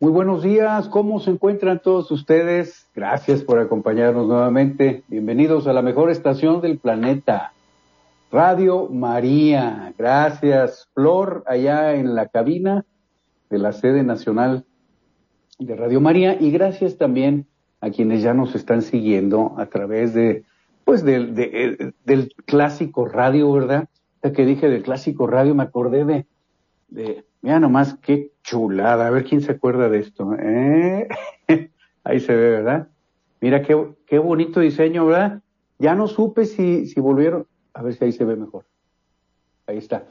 Muy buenos días, ¿cómo se encuentran todos ustedes? Gracias por acompañarnos nuevamente. Bienvenidos a la mejor estación del planeta, Radio María. Gracias, Flor, allá en la cabina de la sede nacional de Radio María y gracias también a quienes ya nos están siguiendo a través de, pues, del, del clásico radio, ¿verdad? Ya que dije del clásico radio, me acordé de, de Mira nomás qué chulada. A ver quién se acuerda de esto. ¿eh? Ahí se ve, ¿verdad? Mira qué, qué bonito diseño, ¿verdad? Ya no supe si, si volvieron. A ver si ahí se ve mejor. Ahí está.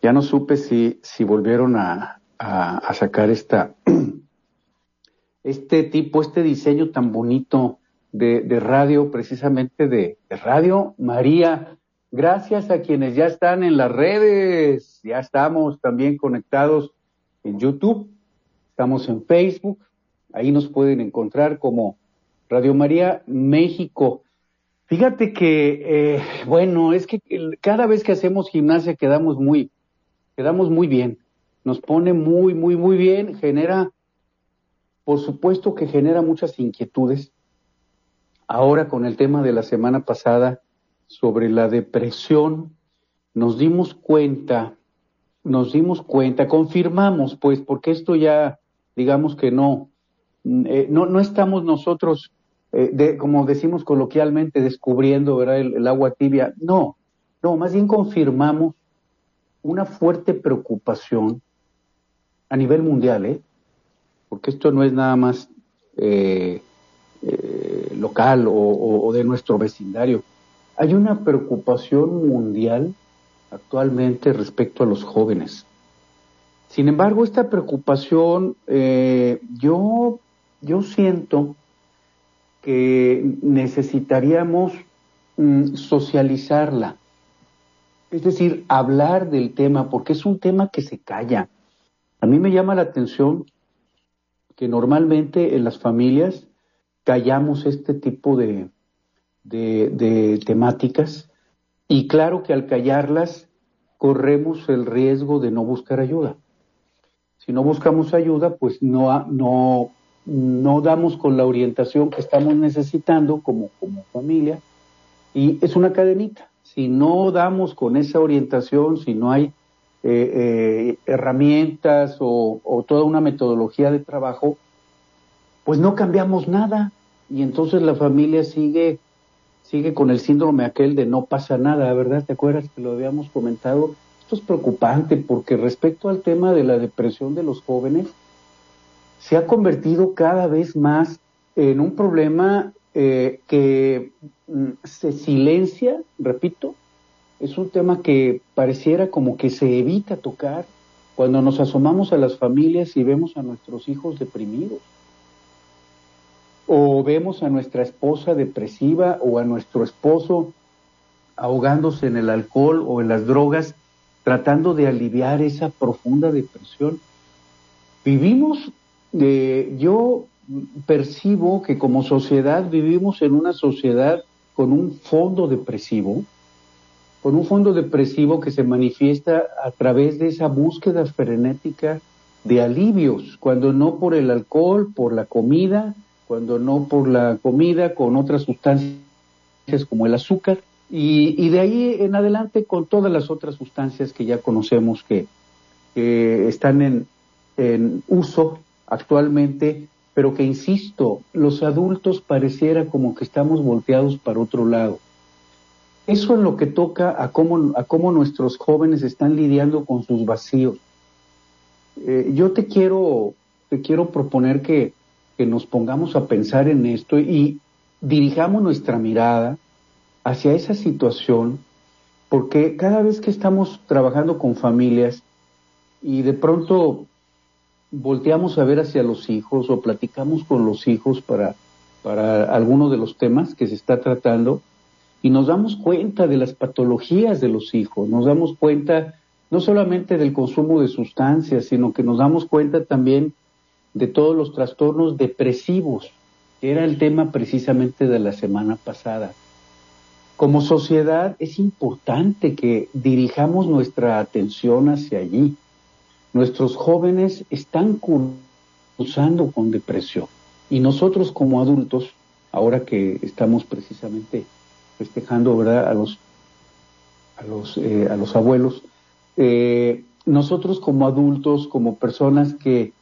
Ya no supe si, si volvieron a, a, sacar esta, este tipo, este diseño tan bonito de, de radio, precisamente de, de Radio María. Gracias a quienes ya están en las redes, ya estamos también conectados en YouTube, estamos en Facebook, ahí nos pueden encontrar como Radio María México. Fíjate que, eh, bueno, es que cada vez que hacemos gimnasia quedamos muy, quedamos muy bien, nos pone muy, muy, muy bien, genera, por supuesto que genera muchas inquietudes. Ahora con el tema de la semana pasada, sobre la depresión, nos dimos cuenta, nos dimos cuenta, confirmamos, pues, porque esto ya, digamos que no, mm, eh, no, no estamos nosotros, eh, de, como decimos coloquialmente, descubriendo ¿verdad? El, agua tibia. No, no, más bien confirmamos una fuerte preocupación a nivel mundial, ¿eh? porque esto no es nada más eh, local o de nuestro vecindario hay una preocupación mundial actualmente respecto a los jóvenes. Sin embargo, esta preocupación eh, yo, yo siento que necesitaríamos mm, socializarla, es decir, hablar del tema, porque es un tema que se calla. A mí me llama la atención que normalmente en las familias callamos este tipo de, de, temáticas y claro que al callarlas corremos el riesgo de no buscar ayuda. Si no buscamos ayuda, pues no, no, no damos con la orientación que estamos necesitando como, como familia y es una cadenita. Si no damos con esa orientación, si no hay eh, eh, herramientas o toda una metodología de trabajo, pues no cambiamos nada y entonces la familia sigue sigue con el síndrome aquel de no pasa nada, ¿verdad? ¿Te acuerdas que lo habíamos comentado? Esto es preocupante porque respecto al tema de la depresión de los jóvenes, se ha convertido cada vez más en un problema eh, que mm, se silencia, repito, es un tema que pareciera como que se evita tocar cuando nos asomamos a las familias y vemos a nuestros hijos deprimidos o vemos a nuestra esposa depresiva o a nuestro esposo ahogándose en el alcohol o en las drogas, tratando de aliviar esa profunda depresión. Vivimos, de, yo percibo que como sociedad vivimos en una sociedad con un fondo depresivo, con un fondo depresivo que se manifiesta a través de esa búsqueda frenética de alivios, cuando no por el alcohol, por la comida, cuando no por la comida, con otras sustancias como el azúcar, y, de ahí en adelante con todas las otras sustancias que ya conocemos que, están en, uso actualmente, pero que, insisto, los adultos pareciera como que estamos volteados para otro lado. Eso es lo que toca a cómo, a cómo nuestros jóvenes están lidiando con sus vacíos. Eh, yo te quiero, te quiero proponer que, que nos pongamos a pensar en esto y, dirijamos nuestra mirada hacia esa situación, porque cada vez que estamos trabajando con familias y de pronto volteamos a ver hacia los hijos o platicamos con los hijos para, para alguno de los temas que se está tratando y nos damos cuenta de las patologías de los hijos, nos damos cuenta no solamente del consumo de sustancias, sino que nos damos cuenta también de todos los trastornos depresivos, que era el tema precisamente de la semana pasada. Como sociedad es importante que dirijamos nuestra atención hacia allí. Nuestros jóvenes están cursando con depresión y nosotros como adultos, ahora que estamos precisamente festejando ¿verdad? a los a los, eh, a los abuelos, eh, nosotros como adultos, como personas que,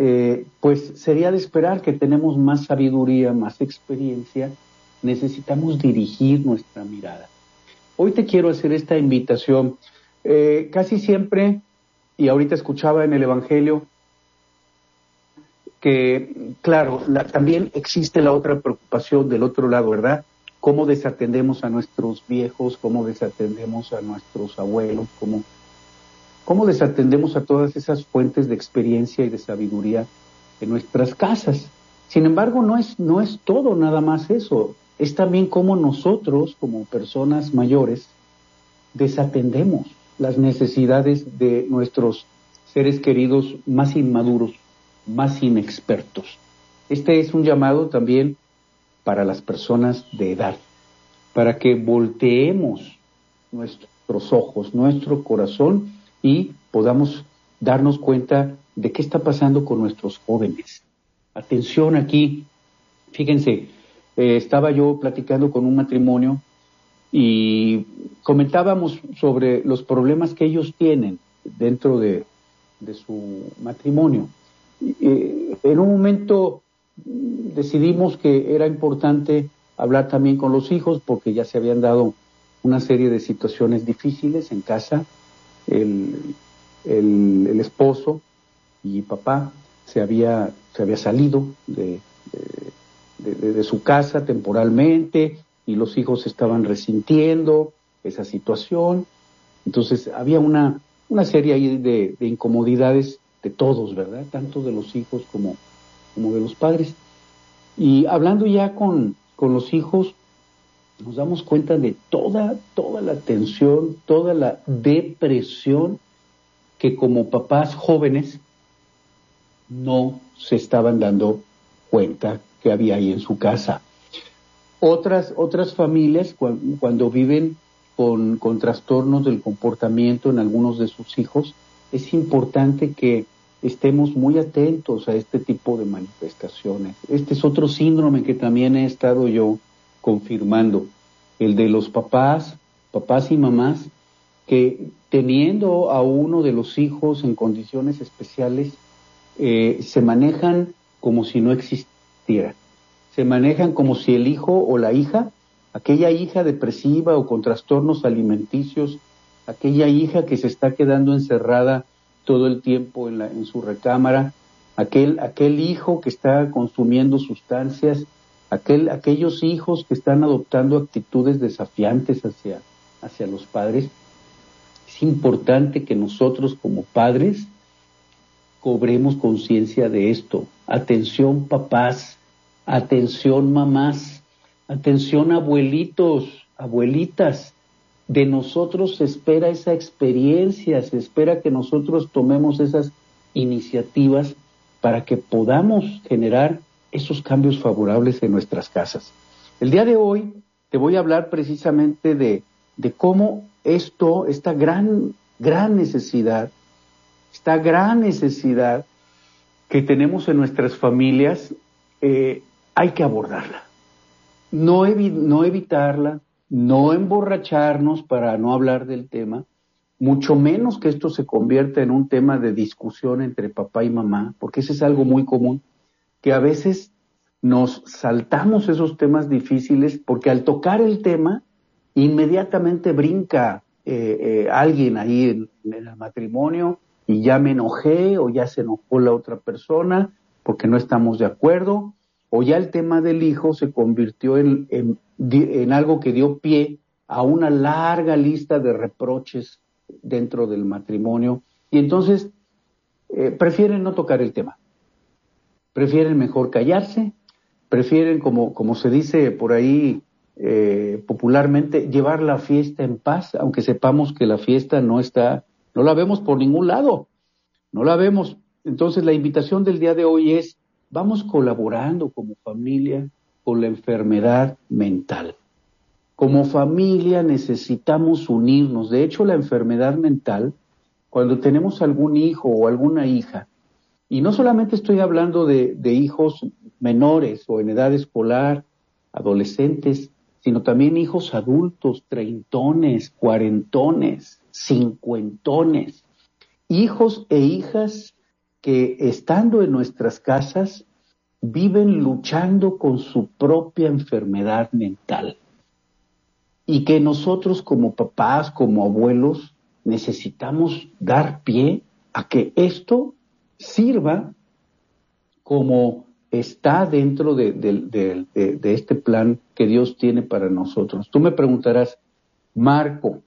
eh, pues sería de esperar que tenemos más sabiduría, más experiencia, necesitamos dirigir nuestra mirada. Hoy te quiero hacer esta invitación. Eh, casi siempre, y ahorita escuchaba en el Evangelio, que, claro, también existe la otra preocupación del otro lado, ¿verdad? Cómo desatendemos a nuestros viejos, cómo desatendemos a nuestros abuelos, cómo ¿Cómo desatendemos a todas esas fuentes de experiencia y de sabiduría en nuestras casas? Sin embargo, no es, no es todo nada más eso. Es también cómo nosotros, como personas mayores, desatendemos las necesidades de nuestros seres queridos más inmaduros, más inexpertos. Este es un llamado también para las personas de edad, para que volteemos nuestros ojos, nuestro corazón y podamos darnos cuenta de qué está pasando con nuestros jóvenes. Atención aquí, fíjense, eh, estaba yo platicando con un matrimonio y comentábamos sobre los problemas que ellos tienen dentro de, su matrimonio. Eh, en un momento decidimos que era importante hablar también con los hijos porque ya se habían dado una serie de situaciones difíciles en casa el, el, esposo y papá se había, se había salido de, de, su casa temporalmente y los hijos estaban resintiendo esa situación. Entonces había una, una serie ahí de, de, incomodidades de todos, ¿verdad? Tanto de los hijos como, como de los padres. Y hablando ya con, con los hijos, nos damos cuenta de toda, toda la tensión, toda la depresión que como papás jóvenes no se estaban dando cuenta que había ahí en su casa. Otras, otras familias, cuando viven con, con trastornos del comportamiento en algunos de sus hijos, es importante que estemos muy atentos a este tipo de manifestaciones. Este es otro síndrome que también he estado yo confirmando, el de los papás, papás y mamás, que teniendo a uno de los hijos en condiciones especiales, eh, se manejan como si no existiera. Se manejan como si el hijo o la hija, aquella hija depresiva o con trastornos alimenticios, aquella hija que se está quedando encerrada todo el tiempo en, la, en su recámara, aquel, aquel hijo que está consumiendo sustancias, aquel, aquellos hijos que están adoptando actitudes desafiantes hacia, hacia los padres, es importante que nosotros como padres cobremos conciencia de esto. Atención papás, atención mamás, atención abuelitos, abuelitas. De nosotros se espera esa experiencia, se espera que nosotros tomemos esas iniciativas para que podamos generar esos cambios favorables en nuestras casas. El día de hoy te voy a hablar precisamente de, cómo esto, esta gran, gran necesidad, esta gran necesidad que tenemos en nuestras familias, eh, hay que abordarla. No, no evitarla, no emborracharnos para no hablar del tema, mucho menos que esto se convierta en un tema de discusión entre papá y mamá, porque ese es algo muy común que a veces nos saltamos esos temas difíciles porque al tocar el tema, inmediatamente brinca eh, eh, alguien ahí en, el matrimonio y ya me enojé o ya se enojó la otra persona porque no estamos de acuerdo o ya el tema del hijo se convirtió en, en, algo que dio pie a una larga lista de reproches dentro del matrimonio. Y entonces eh, prefieren no tocar el tema, prefieren mejor callarse, prefieren, como, se dice por ahí eh, popularmente, llevar la fiesta en paz, aunque sepamos que la fiesta no está, no la vemos por ningún lado, no la vemos. Entonces la invitación del día de hoy es vamos colaborando como familia con la enfermedad mental. Como familia necesitamos unirnos. De hecho, la enfermedad mental, cuando tenemos algún hijo o alguna hija, y no solamente estoy hablando de, hijos menores o en edad escolar, adolescentes, sino también hijos adultos, treintones, cuarentones, cincuentones, hijos e hijas que estando en nuestras casas viven luchando con su propia enfermedad mental. Y que nosotros como papás, como abuelos, necesitamos dar pie a que esto sirva como está dentro de, este plan que Dios tiene para nosotros. Tú me preguntarás, Marco,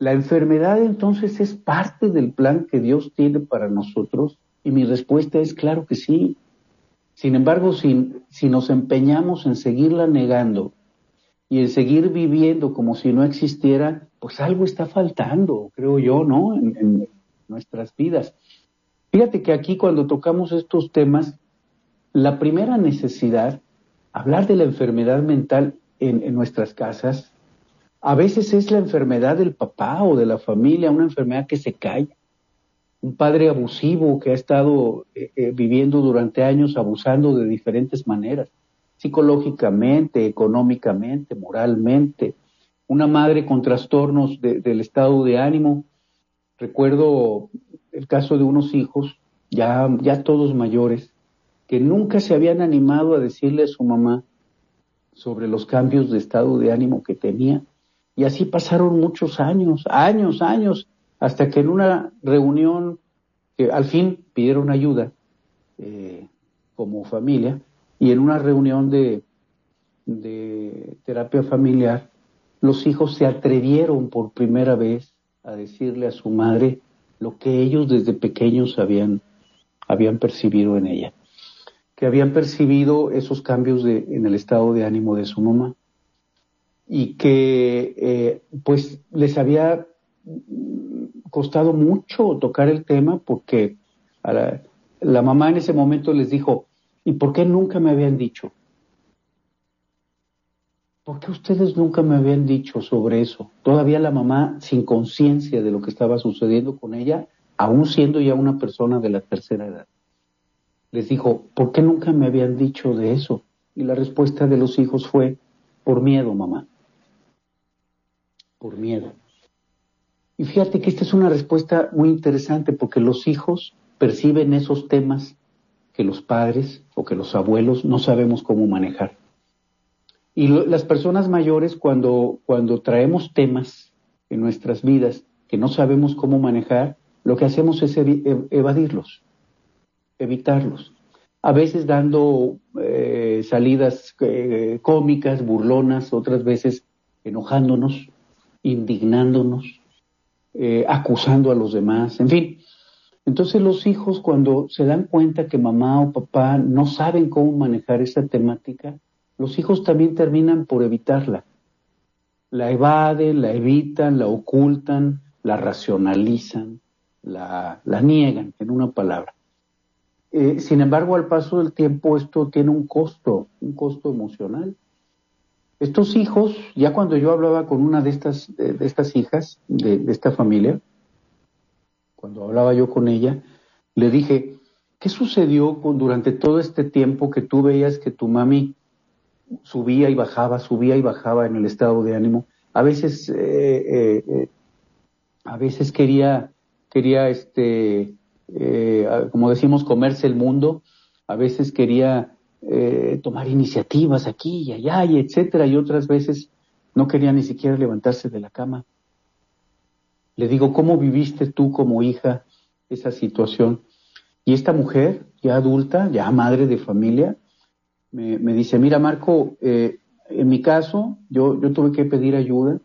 ¿La enfermedad entonces es parte del plan que Dios tiene para nosotros? Y mi respuesta es claro que sí. Sin embargo, si, si nos empeñamos en seguirla negando y en seguir viviendo como si no existiera, pues algo está faltando, creo yo, ¿no? En, nuestras vidas. Fíjate que aquí cuando tocamos estos temas, la primera necesidad, hablar de la enfermedad mental en, nuestras casas, a veces es la enfermedad del papá o de la familia, una enfermedad que se calla. Un padre abusivo que ha estado eh, eh, viviendo durante años abusando de diferentes maneras, psicológicamente, económicamente, moralmente. Una madre con trastornos del estado de ánimo. Recuerdo el caso de unos hijos, ya, ya todos mayores, que nunca se habían animado a decirle a su mamá sobre los cambios de estado de ánimo que tenía. Y así pasaron muchos años, años, años, hasta que en una reunión que al fin pidieron ayuda eh, como familia y en una reunión de, de terapia familiar, los hijos se atrevieron por primera vez a decirle a su madre lo que ellos desde pequeños habían, habían percibido en ella, que habían percibido esos cambios de, en el estado de ánimo de su mamá y que eh, pues les había costado mucho tocar el tema porque la, mamá en ese momento les dijo, ¿y por qué nunca me habían dicho? ¿Por qué ustedes nunca me habían dicho sobre eso? Todavía la mamá, sin conciencia de lo que estaba sucediendo con ella, aún siendo ya una persona de la tercera edad, les dijo, ¿por qué nunca me habían dicho de eso? Y la respuesta de los hijos fue, por miedo, mamá por miedo. Y fíjate que esta es una respuesta muy interesante porque los hijos perciben esos temas que los padres o que los abuelos no sabemos cómo manejar. Y las personas mayores cuando, cuando traemos temas en nuestras vidas que no sabemos cómo manejar, lo que hacemos es evadirlos, evitarlos. A veces dando eh, salidas eh, cómicas, burlonas, otras veces enojándonos, indignándonos, eh, acusando a los demás, en fin. Entonces los hijos cuando se dan cuenta que mamá o papá no saben cómo manejar esa temática, los hijos también terminan por evitarla. La evaden, la evitan, la ocultan, la racionalizan, la, la niegan, en una palabra. Eh, sin embargo, al paso del tiempo esto tiene un costo, un costo emocional. Estos hijos, ya cuando yo hablaba con una de estas, de, estas hijas de, esta familia, cuando hablaba yo con ella, le dije, ¿qué sucedió con, durante todo este tiempo que tú veías que tu mami subía y bajaba, subía y bajaba en el estado de ánimo? A veces, eh, eh, eh, a veces quería, quería, este, como decimos, comerse el mundo, a veces quería eh, tomar iniciativas aquí y allá y etcétera, y otras veces no quería ni siquiera levantarse de la cama. Le digo, ¿cómo viviste tú como hija esa situación? Y esta mujer, ya adulta, ya madre de familia, me, dice, mira Marco, eh, en mi caso yo, yo tuve que pedir ayuda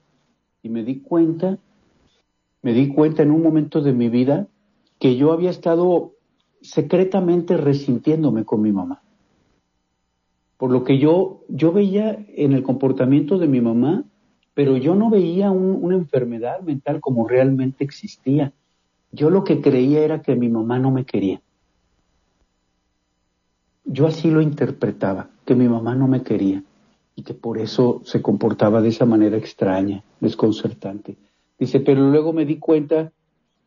y me di cuenta, me di cuenta en un momento de mi vida que yo había estado secretamente resintiéndome con mi mamá. Por lo que yo, yo veía en el comportamiento de mi mamá, pero yo no veía una enfermedad mental como realmente existía. Yo lo que creía era que mi mamá no me quería. Yo así lo interpretaba, que mi mamá no me quería y que por eso se comportaba de esa manera extraña, desconcertante. Dice, pero luego me di cuenta,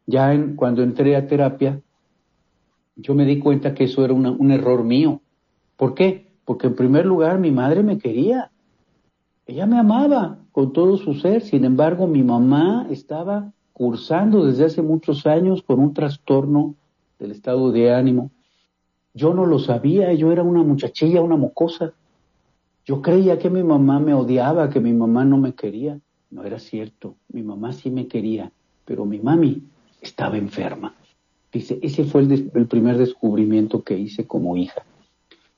ya en, cuando entré a terapia, yo me di cuenta que eso era un error mío. ¿Por qué? Porque en primer lugar mi madre me quería. Ella me amaba con todo su ser. Sin embargo, mi mamá estaba cursando desde hace muchos años con un trastorno del estado de ánimo. Yo no lo sabía, yo era una muchachilla, una mocosa. Yo creía que mi mamá me odiaba, que mi mamá no me quería. No era cierto, mi mamá sí me quería, pero mi mami estaba enferma. Dice, ese fue el, primer descubrimiento que hice como hija.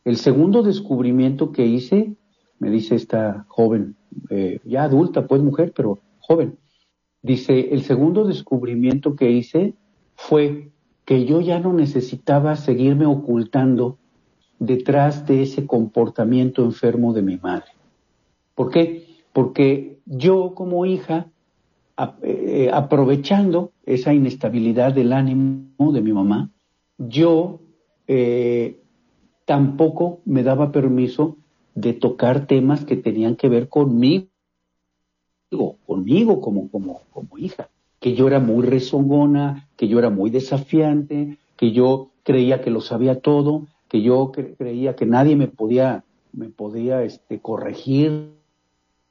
El segundo descubrimiento que hice, me dice esta joven, eh, ya adulta, pues mujer, pero joven, dice, el segundo descubrimiento que hice fue que yo ya no necesitaba seguirme ocultando detrás de ese comportamiento enfermo de mi madre. ¿Por qué? Porque yo como hija eh, aprovechando esa inestabilidad del ánimo de mi mamá, yo eh, tampoco me daba permiso de tocar temas que tenían que ver conmigo, conmigo como, como, como hija, que yo era muy rezongona, que yo era muy desafiante, que yo creía que lo sabía todo, que yo creía que nadie me podía, me podía este, corregir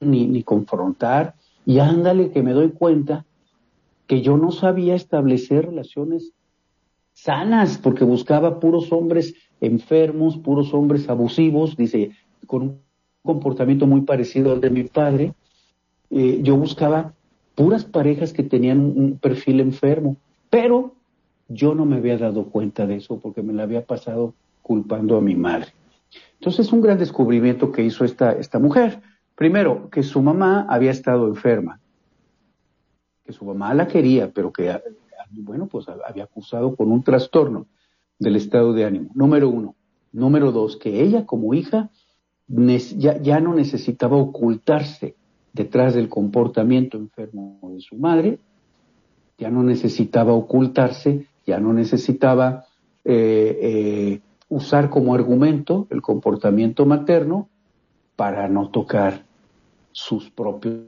ni, ni confrontar, y ándale que me doy cuenta que yo no sabía establecer relaciones sanas, porque buscaba puros hombres enfermos, puros hombres abusivos, dice, con un comportamiento muy parecido al de mi padre. Eh, yo buscaba puras parejas que tenían un perfil enfermo, pero yo no me había dado cuenta de eso porque me la había pasado culpando a mi madre. Entonces, es un gran descubrimiento que hizo esta, esta mujer. Primero, que su mamá había estado enferma, que su mamá la quería, pero que, bueno, pues había acusado con un trastorno del estado de ánimo. Número uno. Número dos, que ella como hija ya, ya no necesitaba ocultarse detrás del comportamiento enfermo de su madre, ya no necesitaba ocultarse, ya no necesitaba eh, eh, usar como argumento el comportamiento materno para no tocar sus propios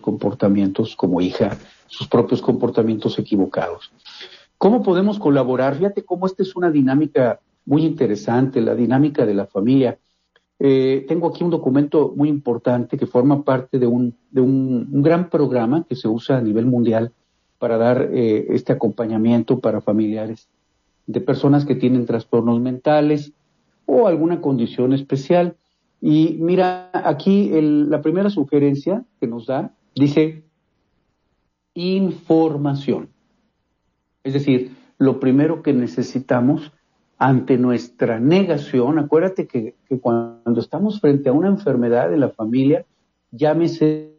comportamientos como hija, sus propios comportamientos equivocados. ¿Cómo podemos colaborar? Fíjate cómo esta es una dinámica muy interesante, la dinámica de la familia. Eh, tengo aquí un documento muy importante que forma parte de un, de un, gran programa que se usa a nivel mundial para dar eh, este acompañamiento para familiares de personas que tienen trastornos mentales o alguna condición especial. Y mira, aquí la primera sugerencia que nos da dice información. Es decir, lo primero que necesitamos ante nuestra negación, acuérdate que, cuando estamos frente a una enfermedad de la familia, llámese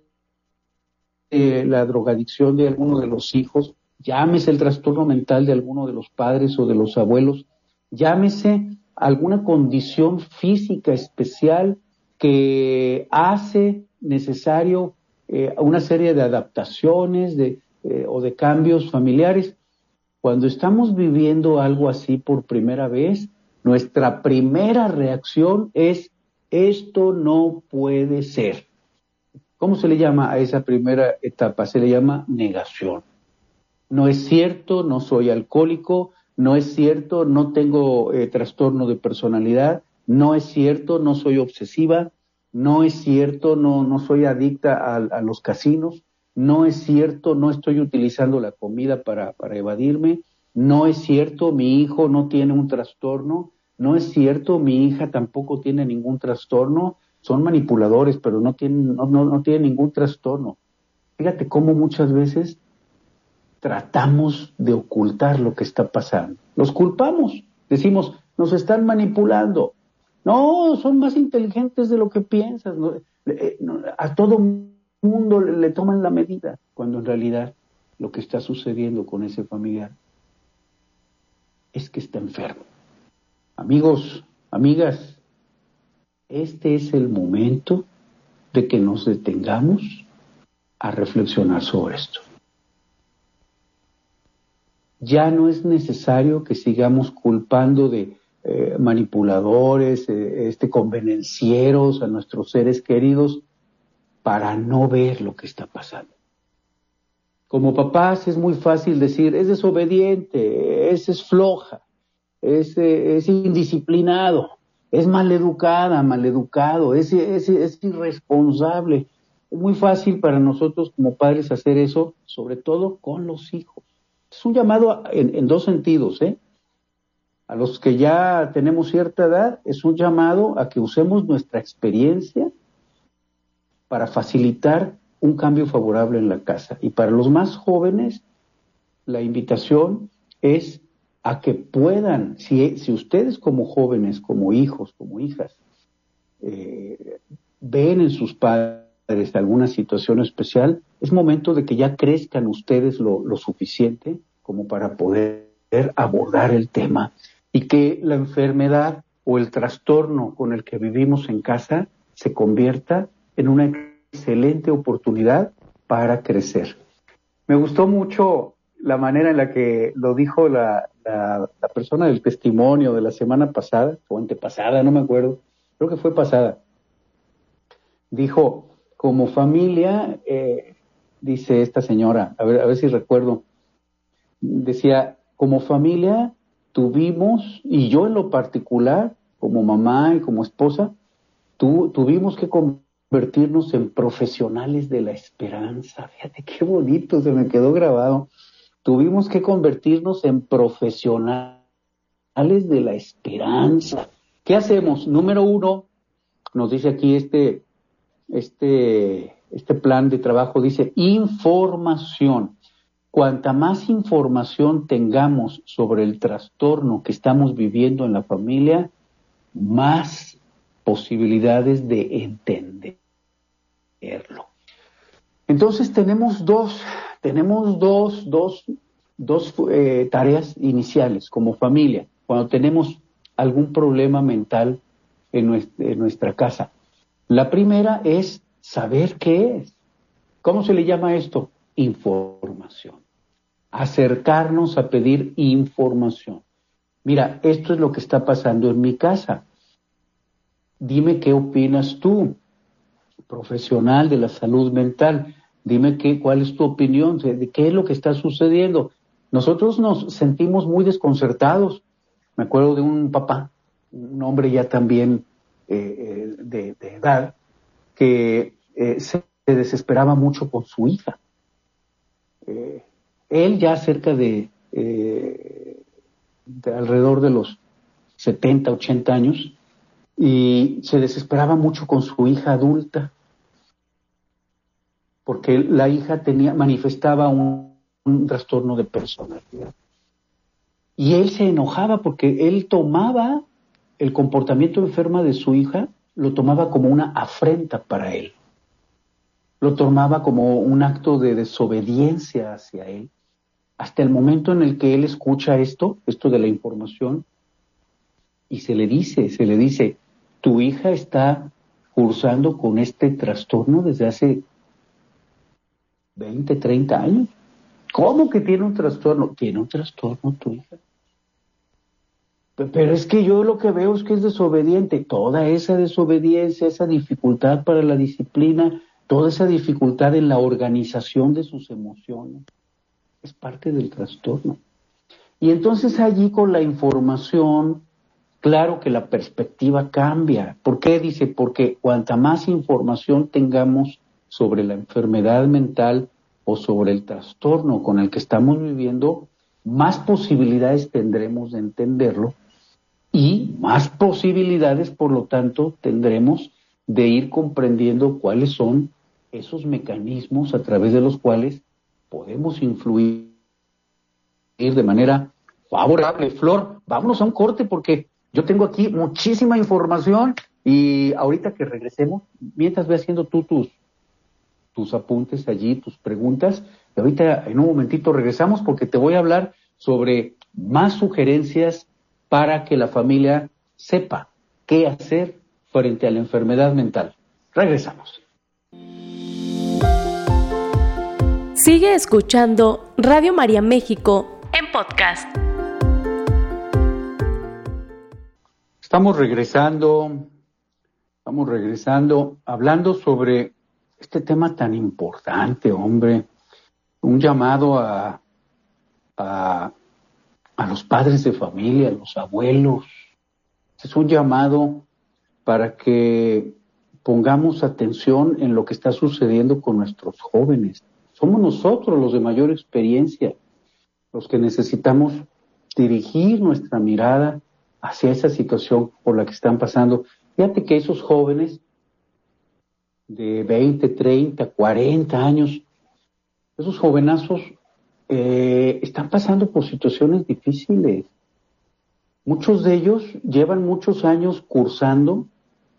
eh, la drogadicción de alguno de los hijos, llámese el trastorno mental de alguno de los padres o de los abuelos, llámese alguna condición física especial que hace necesario eh, una serie de adaptaciones de, eh, o de cambios familiares. Cuando estamos viviendo algo así por primera vez, nuestra primera reacción es esto no puede ser. ¿Cómo se le llama a esa primera etapa? Se le llama negación. No es cierto, no soy alcohólico, no es cierto, no tengo eh, trastorno de personalidad, no es cierto, no soy obsesiva, no es cierto, no, no soy adicta a, los casinos, no es cierto, no estoy utilizando la comida para, para evadirme, no es cierto, mi hijo no tiene un trastorno, no es cierto, mi hija tampoco tiene ningún trastorno, son manipuladores, pero no tienen, no, no, no tienen ningún trastorno. Fíjate cómo muchas veces tratamos de ocultar lo que está pasando. Los culpamos, decimos, nos están manipulando, No, son más inteligentes de lo que piensas. Eh, a todo mundo le, toman la medida, cuando en realidad lo que está sucediendo con ese familiar es que está enfermo. Amigos, amigas, este es el momento de que nos detengamos a reflexionar sobre esto. Ya no es necesario que sigamos culpando de eh, manipuladores, eh, este, convenencieros a nuestros seres queridos para no ver lo que está pasando. Como papás es muy fácil decir, es desobediente, es, es floja, es, indisciplinado, es maleducada, maleducado, es, es, es irresponsable. Es muy fácil para nosotros como padres hacer eso, sobre todo con los hijos. Es un llamado en, dos sentidos, ¿eh? A los que ya tenemos cierta edad, es un llamado a que usemos nuestra experiencia para facilitar un cambio favorable en la casa. Y para los más jóvenes, la invitación es a que puedan, si, si ustedes como jóvenes, como hijos, como hijas, eh, ven en sus padres alguna situación especial, es momento de que ya crezcan ustedes lo, lo suficiente como para poder abordar el tema y que la enfermedad o el trastorno con el que vivimos en casa se convierta en una excelente oportunidad para crecer. Me gustó mucho la manera en la que lo dijo la, la, persona del testimonio de la semana pasada, o antepasada, no me acuerdo, creo que fue pasada. Dijo, como familia, eh, dice esta señora, a ver, a ver si recuerdo, decía, como familia tuvimos, y yo en lo particular, como mamá y como esposa, tu, tuvimos que convertirnos en profesionales de la esperanza. Fíjate qué bonito, se me quedó grabado. Tuvimos que convertirnos en profesionales de la esperanza. ¿Qué hacemos? Número uno, nos dice aquí este este, este plan de trabajo dice información. Cuanta más información tengamos sobre el trastorno que estamos viviendo en la familia, más posibilidades de entenderlo. Entonces tenemos dos, tenemos dos, dos, dos eh, tareas iniciales como familia cuando tenemos algún problema mental en nuestra casa. La primera es saber qué es. ¿Cómo se le llama esto? Información. Acercarnos a pedir información. Mira, esto es lo que está pasando en mi casa. Dime qué opinas tú, profesional de la salud mental. Dime qué, cuál es tu opinión, de qué es lo que está sucediendo. Nosotros nos sentimos muy desconcertados. Me acuerdo de un papá, un hombre ya también eh, de, edad que eh, se desesperaba mucho con su hija. Eh, él ya cerca de, alrededor de los 70, 80 años, y se desesperaba mucho con su hija adulta, porque la hija tenía, manifestaba un, trastorno de personalidad. Y él se enojaba porque él tomaba el comportamiento enferma de su hija lo tomaba como una afrenta para él. Lo tomaba como un acto de desobediencia hacia él. Hasta el momento en el que él escucha esto, esto de la información, y se le dice, se le dice, tu hija está cursando con este trastorno desde hace 20, 30 años. ¿Cómo que tiene un trastorno? Tiene un trastorno tu hija. Pero es que yo lo que veo es que es desobediente. Toda esa desobediencia, esa dificultad para la disciplina, toda esa dificultad en la organización de sus emociones, es parte del trastorno. Y entonces allí con la información, claro que la perspectiva cambia. ¿Por qué? Dice, porque cuanta más información tengamos sobre la enfermedad mental o sobre el trastorno con el que estamos viviendo, más posibilidades tendremos de entenderlo y más posibilidades, por lo tanto, tendremos de ir comprendiendo cuáles son esos mecanismos a través de los cuales podemos influir de manera favorable. Flor, vámonos a un corte porque Yo tengo aquí muchísima información y ahorita que regresemos, mientras ve haciendo tú tus, tus apuntes allí, tus preguntas, y ahorita en un momentito regresamos porque te voy a hablar sobre más sugerencias para que la familia sepa qué hacer frente a la enfermedad mental. Regresamos. Sigue escuchando Radio María México en podcast. Estamos regresando, estamos regresando, hablando sobre este tema tan importante, hombre, un llamado a, a, a los padres de familia, a los abuelos. Es un llamado para que pongamos atención en lo que está sucediendo con nuestros jóvenes. Somos nosotros los de mayor experiencia, los que necesitamos dirigir nuestra mirada hacia esa situación por la que están pasando. Fíjate que esos jóvenes de 20, 30, 40 años, esos jovenazos eh, están pasando por situaciones difíciles. Muchos de ellos llevan muchos años cursando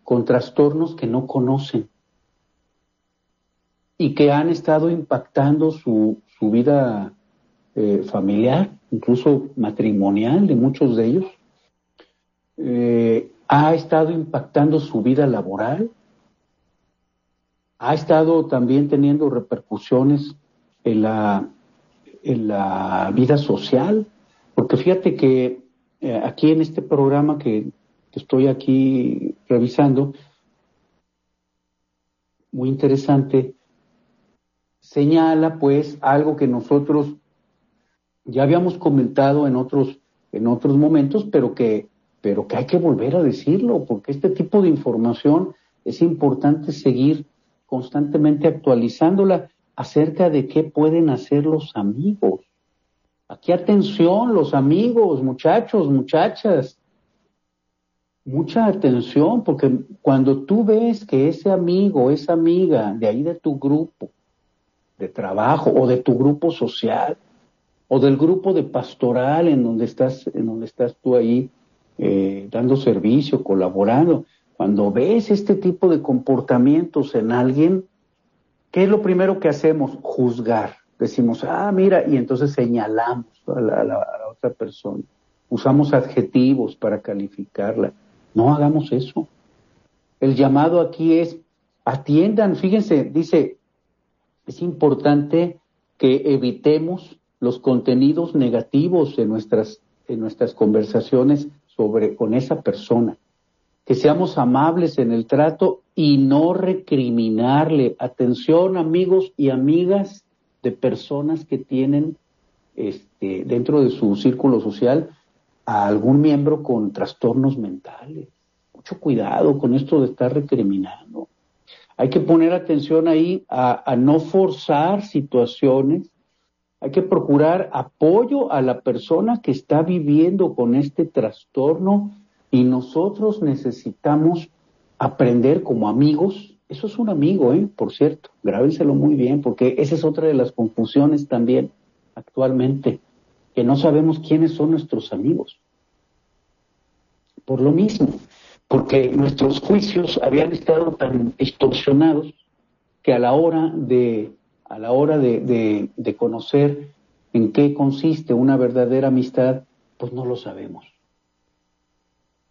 con trastornos que no conocen y que han estado impactando su, su vida eh, familiar, incluso matrimonial de muchos de ellos. Eh, ha estado impactando su vida laboral, ha estado también teniendo repercusiones en la, en la vida social, porque fíjate que eh, aquí en este programa que, que estoy aquí revisando, muy interesante, señala pues algo que nosotros ya habíamos comentado en otros, en otros momentos, pero que, pero que hay que volver a decirlo, porque este tipo de información es importante seguir constantemente actualizándola acerca de qué pueden hacer los amigos. Aquí atención, los amigos, muchachos, muchachas. Mucha atención, porque cuando tú ves que ese amigo, esa amiga de ahí de tu grupo, de trabajo o de tu grupo social o del grupo de pastoral en donde estás, en donde estás tú ahí eh, dando servicio, colaborando. Cuando ves este tipo de comportamientos en alguien, ¿qué es lo primero que hacemos? Juzgar. Decimos, ah, mira, y entonces señalamos a la, a la otra persona. Usamos adjetivos para calificarla. No hagamos eso. El llamado aquí es, atiendan, fíjense, dice, es importante que evitemos los contenidos negativos en nuestras, en nuestras conversaciones sobre, con esa persona. Que seamos amables en el trato y no recriminarle. Atención, amigos y amigas de personas que tienen este, dentro de su círculo social a algún miembro con trastornos mentales. Mucho cuidado con esto de estar recriminando. Hay que poner atención ahí a, no forzar situaciones. Hay que procurar apoyo a la persona que está viviendo con este trastorno y nosotros necesitamos aprender como amigos. Eso es un amigo, ¿eh? por cierto, grábenselo muy bien, porque esa es otra de las confusiones también actualmente, que no sabemos quiénes son nuestros amigos. Por lo mismo, porque nuestros juicios habían estado tan distorsionados que a la hora de a la hora de, de, conocer en qué consiste una verdadera amistad, pues no lo sabemos.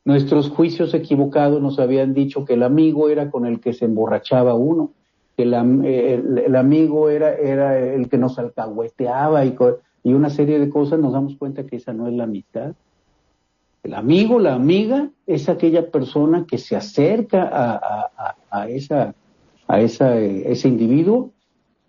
Nuestros juicios equivocados nos habían dicho que el amigo era con el que se emborrachaba uno, que el, el, amigo era, era el que nos alcahueteaba y, y una serie de cosas, nos damos cuenta que esa no es la amistad. El amigo, la amiga, es aquella persona que se acerca a, esa, a esa, ese individuo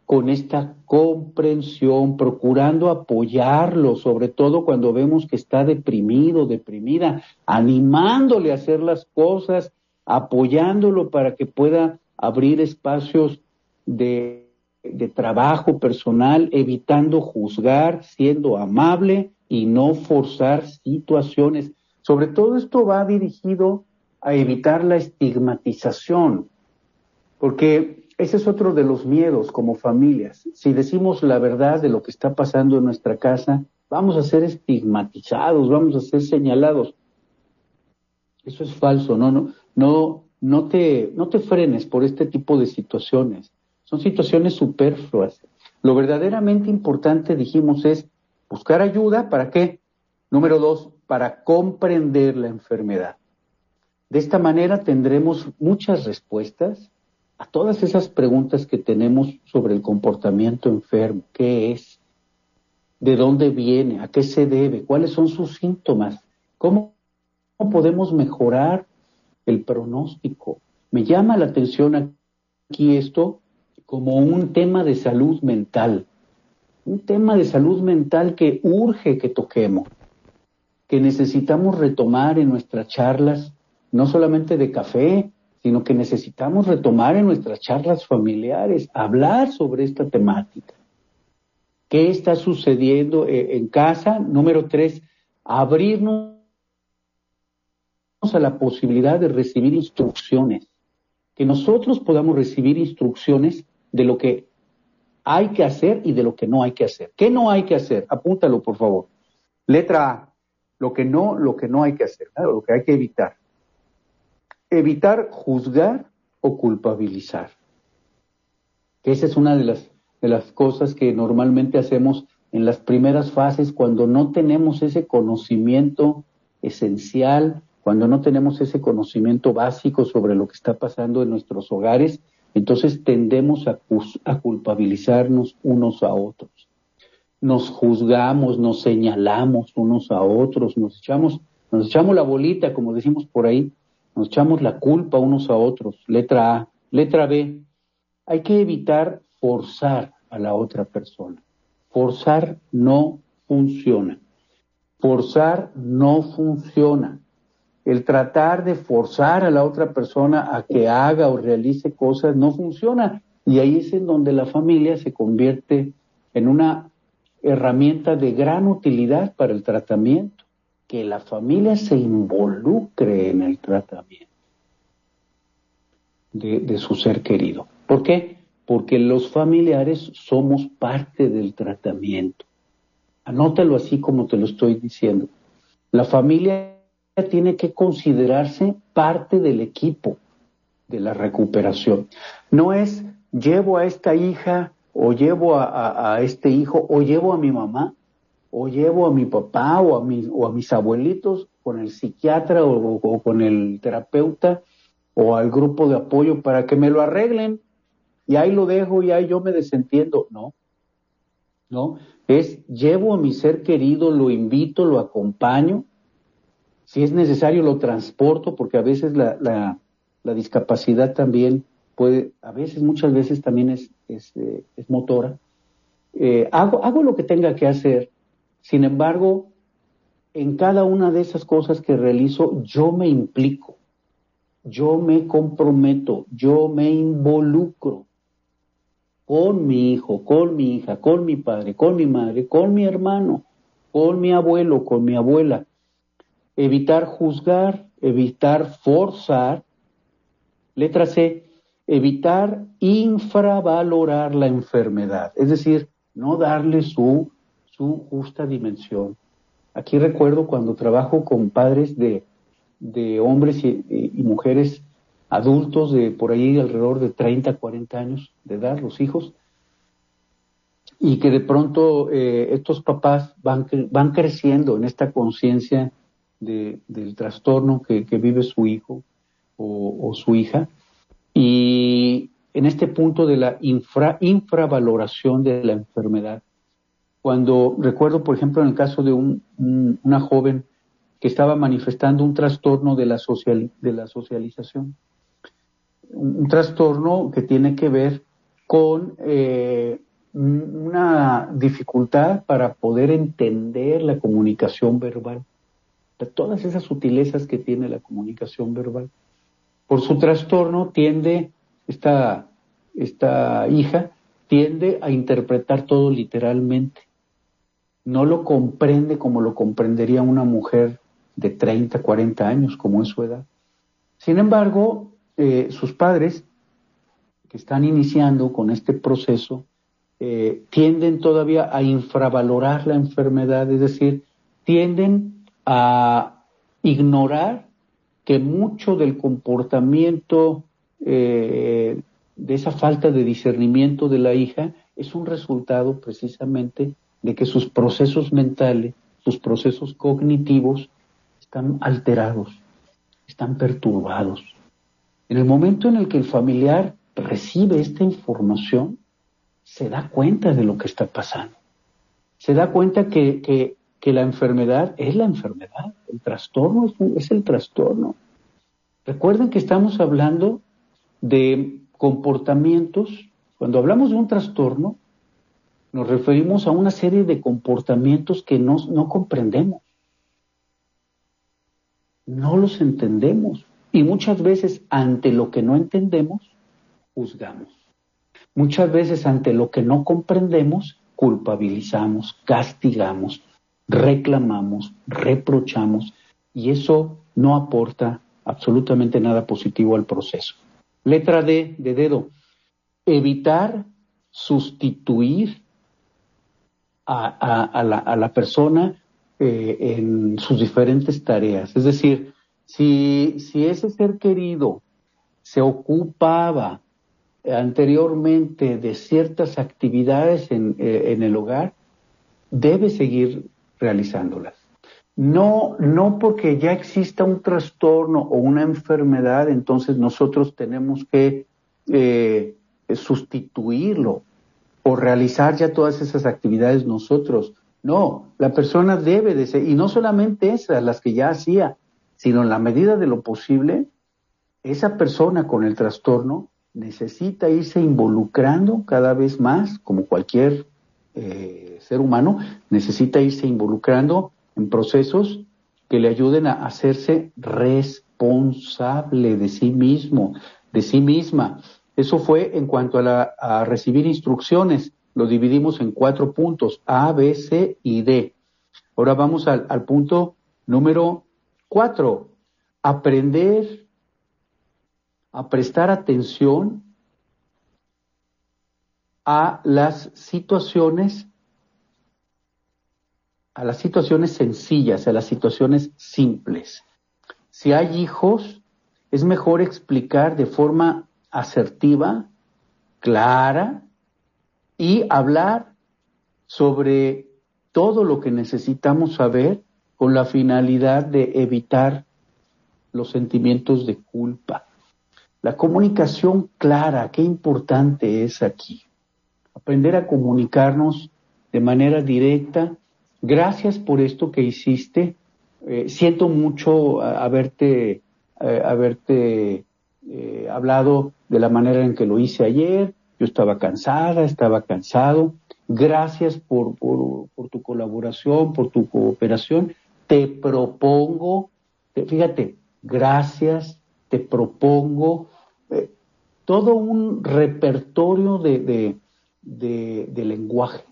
con esta comprensión, procurando apoyarlo, sobre todo cuando vemos que está deprimido, deprimida, animándole a hacer las cosas, apoyándolo para que pueda abrir espacios de, trabajo personal, evitando juzgar, siendo amable y no forzar situaciones. Sobre todo esto va dirigido a evitar la estigmatización, porque ese es otro de los miedos como familias. Si decimos la verdad de lo que está pasando en nuestra casa, vamos a ser estigmatizados, vamos a ser señalados. Eso es falso, no, no, no, no te, no te frenes por este tipo de situaciones. Son situaciones superfluas. Lo verdaderamente importante, dijimos, es buscar ayuda. ¿Para qué? Número dos, para comprender la enfermedad. De esta manera tendremos muchas respuestas a todas esas preguntas que tenemos sobre el comportamiento enfermo. ¿Qué es? ¿De dónde viene? ¿A qué se debe? ¿Cuáles son sus síntomas? ¿Cómo podemos mejorar el pronóstico? Me llama la atención aquí esto como un tema de salud mental, un tema de salud mental que urge que toquemos, que necesitamos retomar en nuestras charlas, no solamente de café, sino que necesitamos retomar en nuestras charlas familiares, hablar sobre esta temática. ¿Qué está sucediendo eh, en casa? Número tres, abrirnos a la posibilidad de recibir instrucciones, que nosotros podamos recibir instrucciones de lo que hay que hacer y de lo que no hay que hacer. ¿Qué no hay que hacer? Apúntalo, por favor. Letra A, lo que no, lo que no hay que hacer, lo que hay que evitar. Evitar juzgar o culpabilizar. Esa es una de las, de las cosas que normalmente hacemos en las primeras fases cuando no tenemos ese conocimiento esencial, cuando no tenemos ese conocimiento básico sobre lo que está pasando en nuestros hogares entonces tendemos a, culpabilizarnos unos a otros. Nos juzgamos, nos señalamos unos a otros, nos echamos, nos echamos la bolita, como decimos por ahí, nos echamos la culpa unos a otros. Letra A. Letra B. Hay que evitar forzar a la otra persona. Forzar no funciona. Forzar no funciona el tratar de forzar a la otra persona a que haga o realice cosas no funciona. Y ahí es en donde la familia se convierte en una herramienta de gran utilidad para el tratamiento, que la familia se involucre en el tratamiento de, de su ser querido. ¿Por qué? Porque los familiares somos parte del tratamiento. Anótalo así como te lo estoy diciendo. La familia tiene que considerarse parte del equipo de la recuperación. No es llevo a esta hija o llevo a, este hijo o llevo a mi mamá o llevo a mi papá o a, o a mis abuelitos con el psiquiatra o, con el terapeuta o al grupo de apoyo para que me lo arreglen y ahí lo dejo y ahí yo me desentiendo. No, no, es llevo a mi ser querido, lo invito, lo acompaño si es necesario lo transporto, porque a veces la, la, discapacidad también puede, a veces, muchas veces también es, es, eh, motora. Eh, hago, hago lo que tenga que hacer, sin embargo, en cada una de esas cosas que realizo, yo me implico, yo me comprometo, yo me involucro con mi hijo, con mi hija, con mi padre, con mi madre, con mi hermano, con mi abuelo, con mi abuela evitar juzgar, evitar forzar. Letra C, evitar infravalorar la enfermedad, es decir, no darle su, su justa dimensión. Aquí recuerdo cuando trabajo con padres de, de hombres y, mujeres adultos de por ahí alrededor de 30, 40 años de edad, los hijos, y que de pronto eh, estos papás van, van creciendo en esta conciencia del trastorno que, vive su hijo o, su hija. Y en este punto de la infra, infravaloración de la enfermedad, cuando recuerdo, por ejemplo, en el caso de una joven que estaba manifestando un trastorno de la, social, de la socialización, un, trastorno que tiene que ver con eh, una dificultad para poder entender la comunicación verbal todas esas sutilezas que tiene la comunicación verbal. Por su trastorno tiende, esta, esta hija tiende a interpretar todo literalmente. No lo comprende como lo comprendería una mujer de 30, 40 años, como es su edad. Sin embargo, eh, sus padres, que están iniciando con este proceso, eh, tienden todavía a infravalorar la enfermedad, es decir, tienden a ignorar que mucho del comportamiento eh, de esa falta de discernimiento de la hija es un resultado precisamente de que sus procesos mentales, sus procesos cognitivos están alterados, están perturbados. En el momento en el que el familiar recibe esta información, se da cuenta de lo que está pasando. Se da cuenta que, que, la enfermedad es la enfermedad, el trastorno es, es el trastorno. Recuerden que estamos hablando de comportamientos, cuando hablamos de un trastorno, nos referimos a una serie de comportamientos que no, comprendemos. No los entendemos. Y muchas veces ante lo que no entendemos, juzgamos. Muchas veces ante lo que no comprendemos, culpabilizamos, castigamos, reclamamos, reprochamos y eso no aporta absolutamente nada positivo al proceso. Letra D de dedo. Evitar sustituir a, la, persona eh, en sus diferentes tareas. Es decir, si, ese ser querido se ocupaba anteriormente de ciertas actividades en, eh, en el hogar, debe seguir realizándolas. No, no porque ya exista un trastorno o una enfermedad, entonces nosotros tenemos que eh, sustituirlo o realizar ya todas esas actividades nosotros. No, la persona debe de ser, y no solamente esas, las que ya hacía, sino en la medida de lo posible, esa persona con el trastorno necesita irse involucrando cada vez más, como cualquier eh, ser humano, necesita irse involucrando en procesos que le ayuden a hacerse responsable de sí mismo, de sí misma. Eso fue en cuanto a, recibir instrucciones. Lo dividimos en cuatro puntos, A, B, C y D. Ahora vamos al, al punto número cuatro. Aprender a prestar atención a las situaciones a las situaciones sencillas, a las situaciones simples. Si hay hijos, es mejor explicar de forma asertiva, clara y hablar sobre todo lo que necesitamos saber con la finalidad de evitar los sentimientos de culpa. La comunicación clara, qué importante es aquí. Aprender a comunicarnos de manera directa. Gracias por esto que hiciste. Eh, siento mucho haberte, eh, haberte eh, hablado de la manera en que lo hice ayer. Yo estaba cansada, estaba cansado. Gracias por, por, tu colaboración, por tu cooperación. Te propongo, fíjate, gracias, te propongo eh, todo un repertorio de, de lenguaje,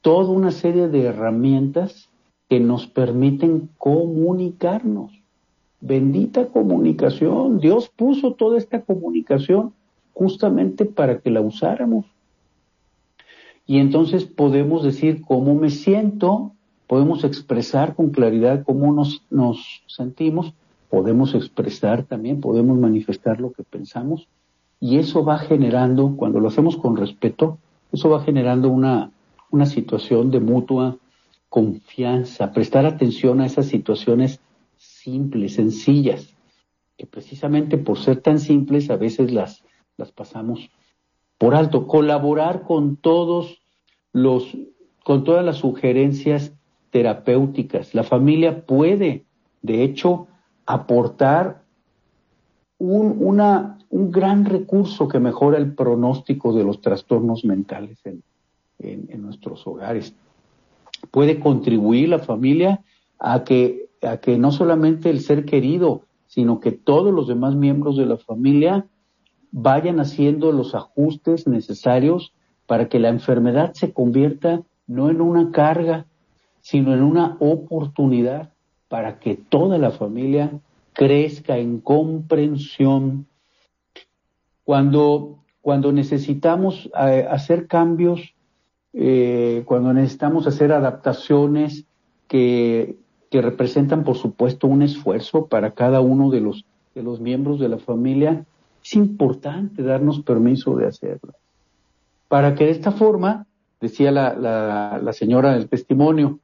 toda una serie de herramientas que nos permiten comunicarnos. Bendita comunicación. Dios puso toda esta comunicación justamente para que la usáramos. Y entonces podemos decir cómo me siento, podemos expresar con claridad cómo nos, sentimos, podemos expresar también, podemos manifestar lo que pensamos y eso va generando, cuando lo hacemos con respeto, eso va generando una situación de mutua confianza, prestar atención a esas situaciones simples, sencillas, que precisamente por ser tan simples a veces las, las pasamos por alto. Colaborar con todos los, con todas las sugerencias terapéuticas. La familia puede, de hecho, aportar un, una, un gran recurso que mejora el pronóstico de los trastornos mentales en, en nuestros hogares. Puede contribuir la familia a que a que no solamente el ser querido, sino que todos los demás miembros de la familia vayan haciendo los ajustes necesarios para que la enfermedad se convierta no en una carga, sino en una oportunidad para que toda la familia crezca en comprensión. Cuando, cuando necesitamos eh, hacer cambios, eh, cuando necesitamos hacer adaptaciones que, que representan, por supuesto, un esfuerzo para cada uno de los, de los miembros de la familia, es importante darnos permiso de hacerlo. Para que de esta forma, decía la, la, la señora del testimonio,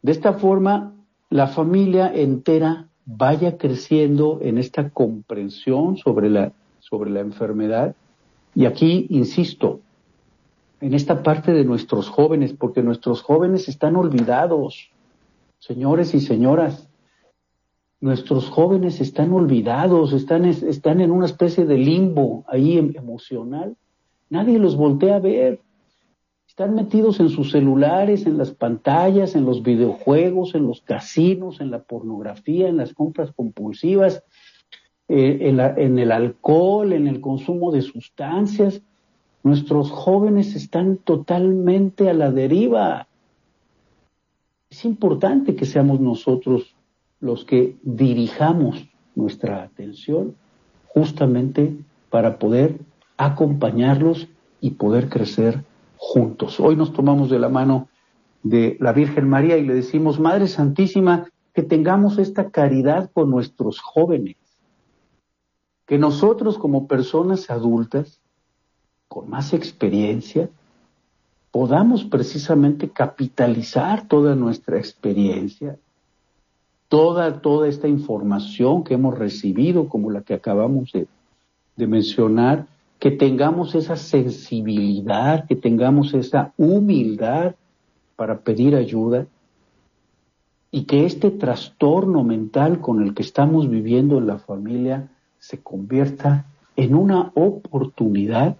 de esta forma la familia entera vaya creciendo en esta comprensión sobre la, sobre la enfermedad. Y aquí, insisto, en esta parte de nuestros jóvenes, porque nuestros jóvenes están olvidados, señores y señoras, nuestros jóvenes están olvidados, están, están en una especie de limbo ahí em, emocional. Nadie los voltea a ver. Están metidos en sus celulares, en las pantallas, en los videojuegos, en los casinos, en la pornografía, en las compras compulsivas, eh, en, en el alcohol, en el consumo de sustancias. Nuestros jóvenes están totalmente a la deriva. Es importante que seamos nosotros los que dirijamos nuestra atención justamente para poder acompañarlos y poder crecer juntos. Hoy nos tomamos de la mano de la Virgen María y le decimos, Madre Santísima, que tengamos esta caridad con nuestros jóvenes, que nosotros como personas adultas, con más experiencia, podamos precisamente capitalizar toda nuestra experiencia, toda, toda esta información que hemos recibido, como la que acabamos de, de mencionar, que tengamos esa sensibilidad, que tengamos esa humildad para pedir ayuda y que este trastorno mental con el que estamos viviendo en la familia se convierta en una oportunidad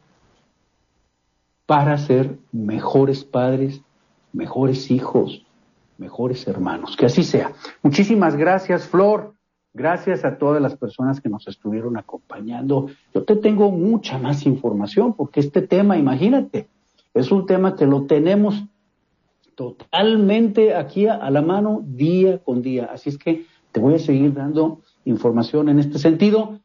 para ser mejores padres, mejores hijos, mejores hermanos. Que así sea. Muchísimas gracias, Flor. Gracias a todas las personas que nos estuvieron acompañando. Yo te tengo mucha más información porque este tema, imagínate, es un tema que lo tenemos totalmente aquí a, la mano día con día. Así es que te voy a seguir dando información en este sentido.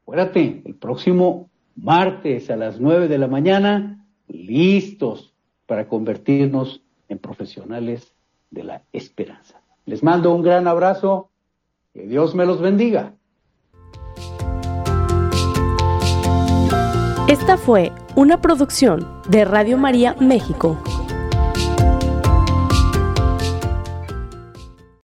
Acuérdate, el próximo martes a las nueve de la mañana, listos para convertirnos en profesionales de la esperanza. Les mando un gran abrazo. Que Dios me los bendiga. Esta fue una producción de Radio María México.